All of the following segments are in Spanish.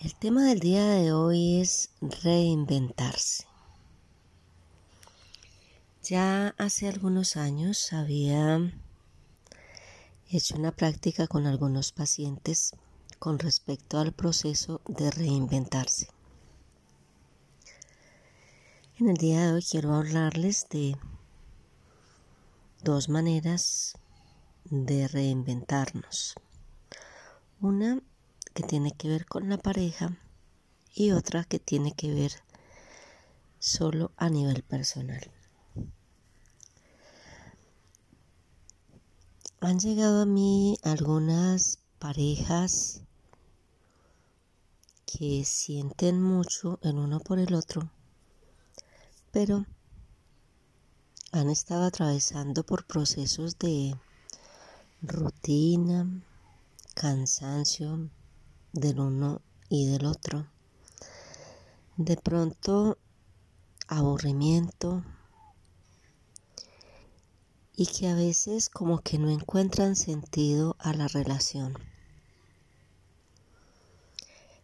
El tema del día de hoy es reinventarse. Ya hace algunos años había hecho una práctica con algunos pacientes con respecto al proceso de reinventarse. En el día de hoy quiero hablarles de dos maneras de reinventarnos. Una que tiene que ver con la pareja y otra que tiene que ver solo a nivel personal. Han llegado a mí algunas parejas que sienten mucho el uno por el otro, pero han estado atravesando por procesos de rutina, cansancio, del uno y del otro. De pronto, aburrimiento y que a veces como que no encuentran sentido a la relación.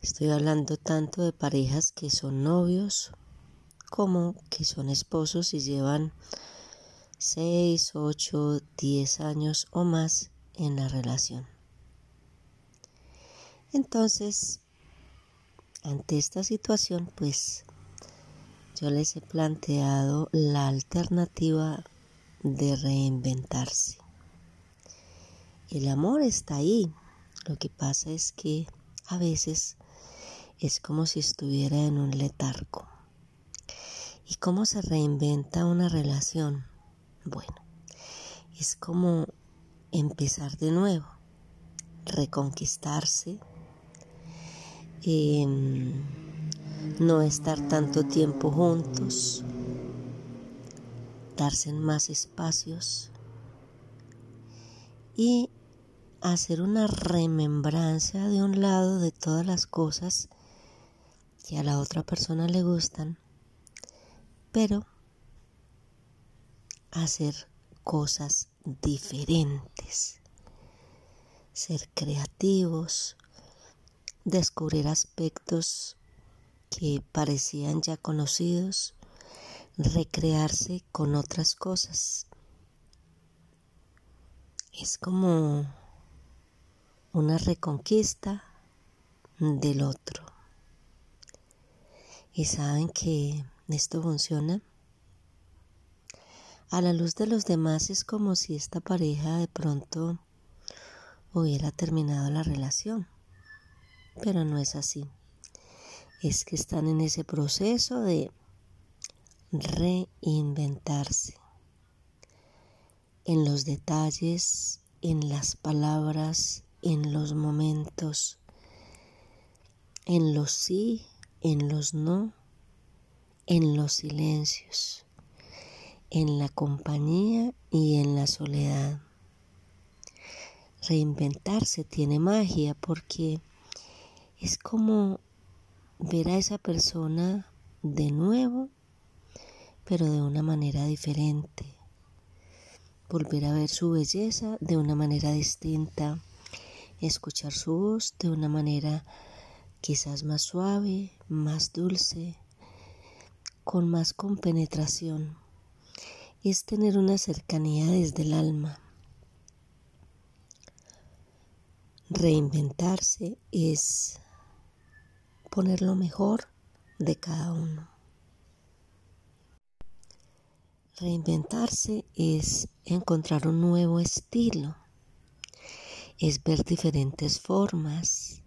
Estoy hablando tanto de parejas que son novios como que son esposos y llevan 6, 8, 10 años o más en la relación. Entonces, ante esta situación, pues yo les he planteado la alternativa de reinventarse. El amor está ahí. Lo que pasa es que a veces es como si estuviera en un letargo. ¿Y cómo se reinventa una relación? Bueno, es como empezar de nuevo, reconquistarse, No estar tanto tiempo juntos, darse más espacios y hacer una remembranza de un lado de todas las cosas que a la otra persona le gustan, pero hacer cosas diferentes, ser creativos, descubrir aspectos que parecían ya conocidos, recrearse con otras cosas. Es como una reconquista del otro. Y saben que esto funciona. A la luz de los demás es como si esta pareja de pronto hubiera terminado la relación pero no es así. Es que están en ese proceso de reinventarse en los detalles, en las palabras, en los momentos, en los sí, en los no, en los silencios, en la compañía y en la soledad. Reinventarse tiene magia porque es como ver a esa persona de nuevo, pero de una manera diferente. Volver a ver su belleza de una manera distinta. Escuchar su voz de una manera quizás más suave, más dulce, con más compenetración. Es tener una cercanía desde el alma. Reinventarse es poner lo mejor de cada uno. Reinventarse es encontrar un nuevo estilo, es ver diferentes formas,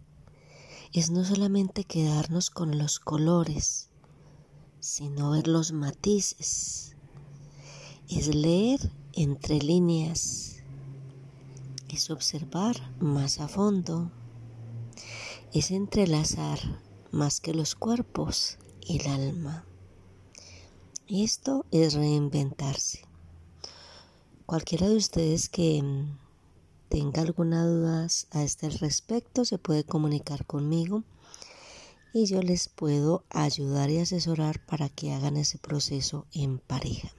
es no solamente quedarnos con los colores, sino ver los matices, es leer entre líneas, es observar más a fondo, es entrelazar más que los cuerpos, el alma. Esto es reinventarse. Cualquiera de ustedes que mm, tenga alguna duda a este respecto se puede comunicar conmigo y yo les puedo ayudar y asesorar para que hagan ese proceso en pareja.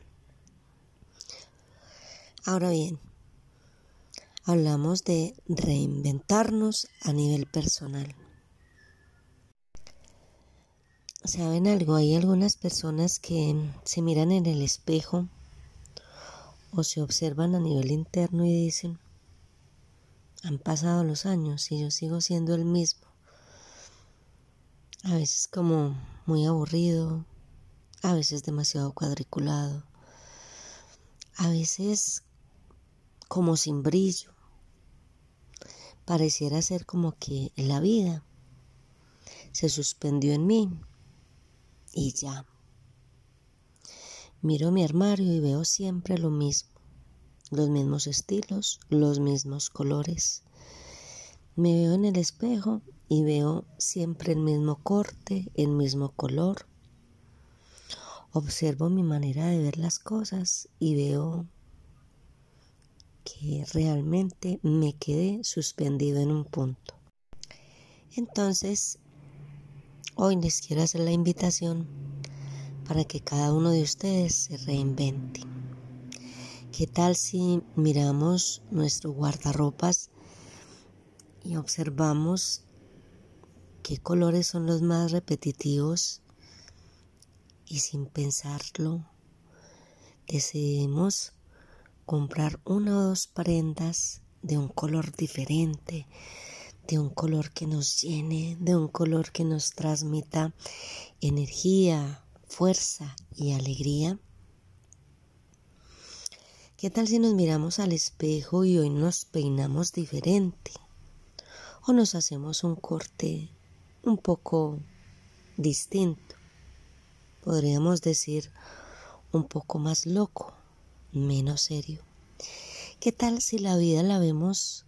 Ahora bien, hablamos de reinventarnos a nivel personal. ¿Saben algo? Hay algunas personas que se miran en el espejo o se observan a nivel interno y dicen, han pasado los años y yo sigo siendo el mismo. A veces como muy aburrido, a veces demasiado cuadriculado, a veces como sin brillo. Pareciera ser como que la vida se suspendió en mí y ya. Miro mi armario y veo siempre lo mismo, los mismos estilos, los mismos colores. Me veo en el espejo y veo siempre el mismo corte, el mismo color. Observo mi manera de ver las cosas y veo que realmente me quedé suspendido en un punto. Entonces, hoy les quiero hacer la invitación para que cada uno de ustedes se reinvente. ¿Qué tal si miramos nuestro guardarropas y observamos qué colores son los más repetitivos y sin pensarlo decidimos comprar una o dos prendas de un color diferente, de un color que nos llene, de un color que nos transmita energía, fuerza y alegría? ¿Qué tal si nos miramos al espejo y hoy nos peinamos diferente? ¿O nos hacemos un corte un poco distinto? Podríamos decir un poco más loco, menos serio. ¿Qué tal si la vida la vemos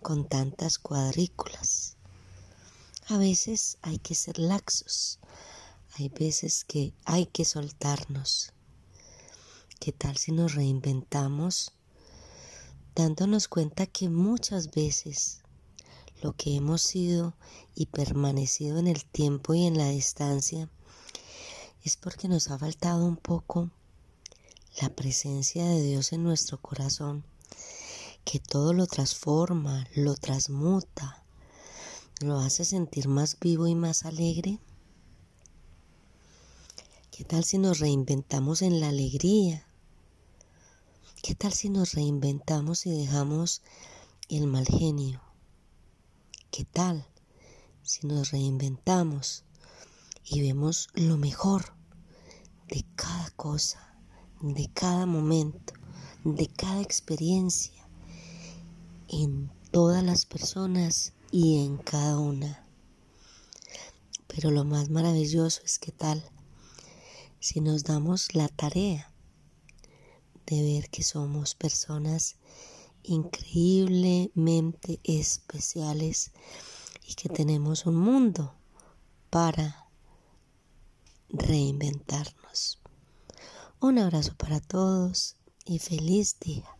con tantas cuadrículas? A veces hay que ser laxos, hay veces que hay que soltarnos. ¿Qué tal si nos reinventamos dándonos cuenta que muchas veces lo que hemos sido y permanecido en el tiempo y en la distancia es porque nos ha faltado un poco la presencia de Dios en nuestro corazón, que todo lo transforma, lo transmuta, lo hace sentir más vivo y más alegre? ¿Qué tal si nos reinventamos en la alegría? ¿Qué tal si nos reinventamos y dejamos el mal genio? ¿Qué tal si nos reinventamos y vemos lo mejor de cada cosa, de cada momento, de cada experiencia, en todas las personas y en cada una? Pero lo más maravilloso es que tal si nos damos la tarea de ver que somos personas increíblemente especiales y que tenemos un mundo para reinventarnos. Un abrazo para todos y feliz día.